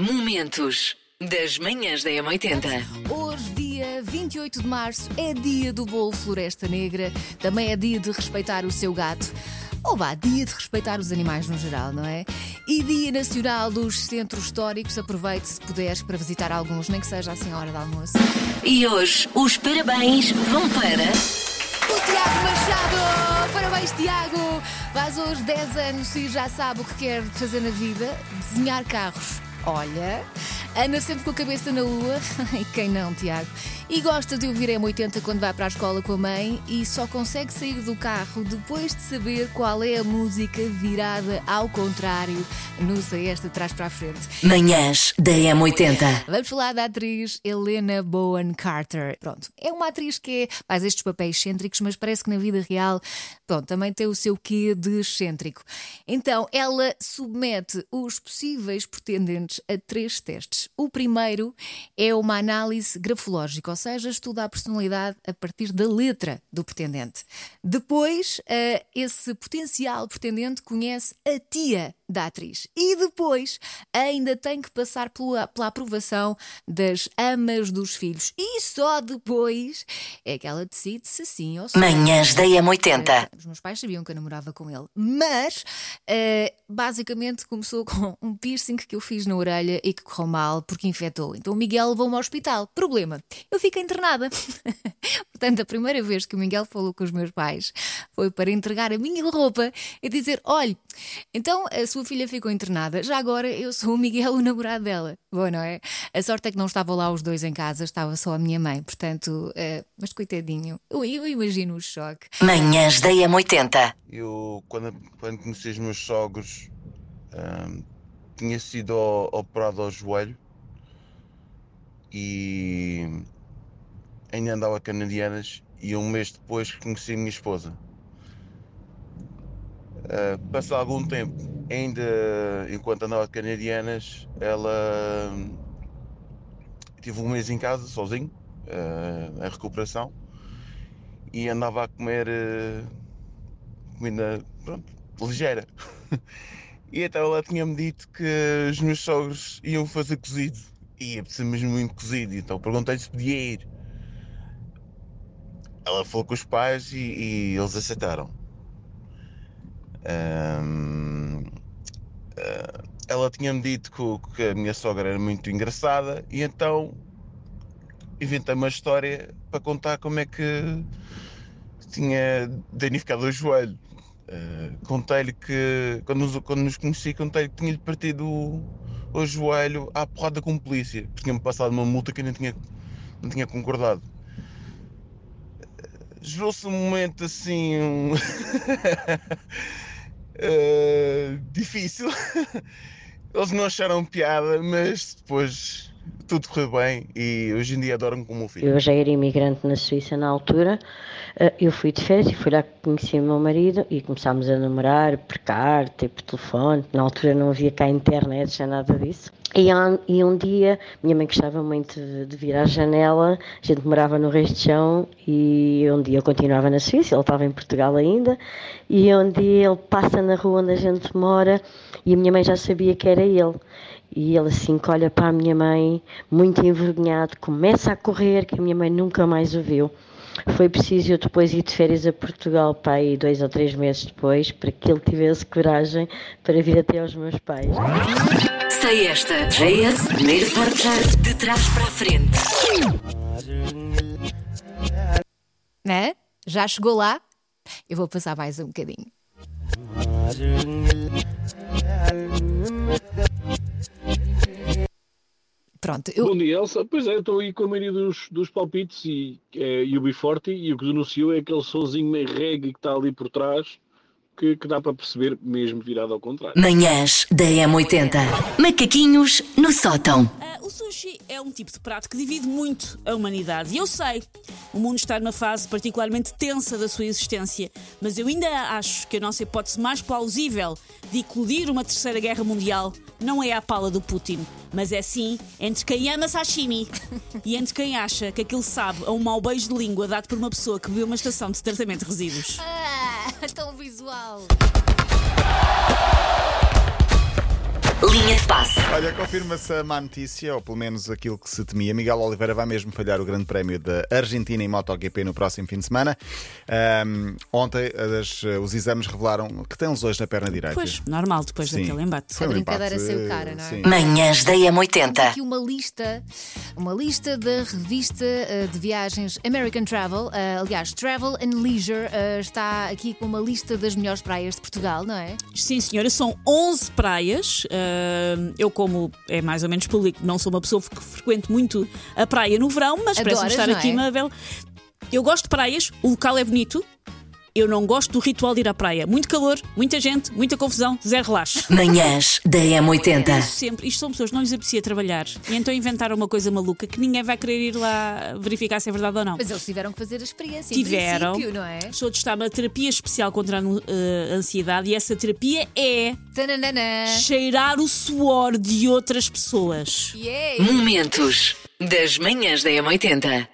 Momentos das manhãs da M80. Hoje, dia 28 de março, é dia do bolo Floresta Negra. Também é dia de respeitar o seu gato. Ou vá, dia de respeitar os animais no geral, não é? E Dia Nacional dos Centros Históricos. Aproveite se puderes para visitar alguns, nem que seja assim a hora do almoço. E hoje os parabéns vão para. O Tiago Machado! Parabéns, Tiago! Faz hoje 10 anos e já sabe o que quer fazer na vida: desenhar carros. Olha, anda sempre com a cabeça na lua. E quem não, Tiago? E gosta de ouvir M80 quando vai para a escola com a mãe e só consegue sair do carro depois de saber qual é a música virada ao contrário. Não sei esta de trás para a frente. Manhãs da M80. Vamos falar da atriz Helena Bowen Carter. Pronto, é uma atriz que é, faz estes papéis excêntricos, mas parece que na vida real, pronto, também tem o seu quê de excêntrico. Então, ela submete os possíveis pretendentes a três testes. O primeiro é uma análise grafológica, ou seja, estuda a personalidade a partir da letra do pretendente. Depois, eh, esse potencial pretendente conhece a tia da atriz. E depois ainda tem que passar pela, pela aprovação das amas dos filhos. E só depois é que ela decide se sim ou se. Manhãs da M80. Os meus pais sabiam que eu namorava com ele, mas eh, basicamente começou com um piercing que eu fiz na orelha e que correu mal porque infectou. Então o Miguel levou-me ao hospital. Problema, eu fiquei internada. Portanto, a primeira vez que o Miguel falou com os meus pais foi para entregar a minha roupa e dizer: olhe, então a sua filha ficou internada, já agora eu sou o Miguel, o namorado dela. Bom, não é? A sorte é que não estavam lá os dois em casa, estava só a minha mãe. Portanto, eh, mas coitadinho, eu, eu imagino o choque. Manhãs da M80. Eu, quando, quando conheci os meus sogros, ahm, tinha sido operado ao joelho e ainda andava canadianas e um mês depois conheci a minha esposa. Ah, passado algum tempo, ainda enquanto andava de canadianas, ela tive um mês em casa sozinho, ah, em recuperação, e andava a comer ah, comida pronto, ligeira. E então ela tinha-me dito que os meus sogros iam fazer cozido. E ia precisar mesmo muito cozido. Então perguntei se podia ir. Ela falou com os pais e, e eles aceitaram. Ahm, ah, ela tinha-me dito que, que a minha sogra era muito engraçada e então inventei uma história para contar como é que tinha danificado o joelho. Uh, contei-lhe que, quando nos, quando nos conheci, contei-lhe que tinha-lhe partido o, o joelho à porrada com polícia, porque tinha-me passado uma multa que eu não tinha, não tinha concordado. Gerou-se um momento assim. um, uh, difícil. Eles não acharam piada, mas depois tudo correu bem e hoje em dia adoram como o filho. Eu já era imigrante na Suíça na altura. Eh, Eu fui de férias e fui lá que conheci o meu marido e começámos a namorar por carta e por telefone. Na altura não havia cá internet, já nada disso. E, há- e um dia, minha mãe gostava muito de, de vir à janela, a gente morava no Reis de Chão e um dia eu continuava na Suíça, ele estava em Portugal ainda, e um dia ele passa na rua onde a gente mora e a minha mãe já sabia que era ele. E ele assim que olha para a minha mãe, muito envergonhado, começa a correr, que a minha mãe nunca mais o viu. Foi preciso eu depois ir de férias a Portugal, aí dois ou três meses depois, para que ele tivesse coragem para vir até aos meus pais. Sei esta. JS, primeiro portar de trás para a frente. Né? Já chegou lá? Eu vou passar mais um bocadinho. Pronto, eu, Bom dia, Elsa. Pois é, eu estou aí com a maioria dos, dos palpites e é UB40 e o que denunciou é aquele sonzinho meio reggae que está ali por trás que, que dá para perceber mesmo virado ao contrário. Manhãs da M80. Macaquinhos no sótão. Ah, o sushi é um tipo de prato que divide muito a humanidade. E eu sei, o mundo está numa fase particularmente tensa da sua existência, mas eu ainda acho que a nossa hipótese mais plausível de eclodir uma terceira guerra mundial não é à pala do Putin, mas é sim entre quem ama sashimi e entre quem acha que aquilo sabe a um mau beijo de língua dado por uma pessoa que bebeu uma estação de tratamento de resíduos. Ah, tão visual. Linha. Olha, confirma-se a má notícia, ou pelo menos aquilo que se temia. Miguel Oliveira vai mesmo falhar o Grande Prémio da Argentina em MotoGP no próximo fim de semana. Ahm, ontem as- os exames revelaram que tem lesões na perna direita. Pois, normal, depois Sim. daquele embate. Foi um brincadeira empate, saiu cara, não é? sim. Manhãs da Temos M80. aqui uma lista, uma lista da revista eh, de viagens American Travel. Eh, aliás, Travel and Leisure eh, está aqui com uma lista das melhores praias de Portugal, não é? Sim, senhora, são 11 praias. Ah, eu, como é mais ou menos público, não sou uma pessoa que frequento muito a praia no verão, mas parece-me estar aqui é? uma bela. Eu gosto de praias, o local é bonito. Eu não gosto do ritual de ir à praia. Muito calor, muita gente, muita confusão, zero relaxo. Manhãs da M80. Sempre, isto são pessoas que não lhes aprecia trabalhar e então inventaram uma coisa maluca que ninguém vai querer ir lá verificar se é verdade ou não. Mas eles tiveram que fazer a experiência. Tiveram. Em não é? Estou a testar uma terapia especial contra a eh, ansiedade e essa terapia é Tananana. cheirar o suor de outras pessoas. Yay! Momentos das manhãs da M80.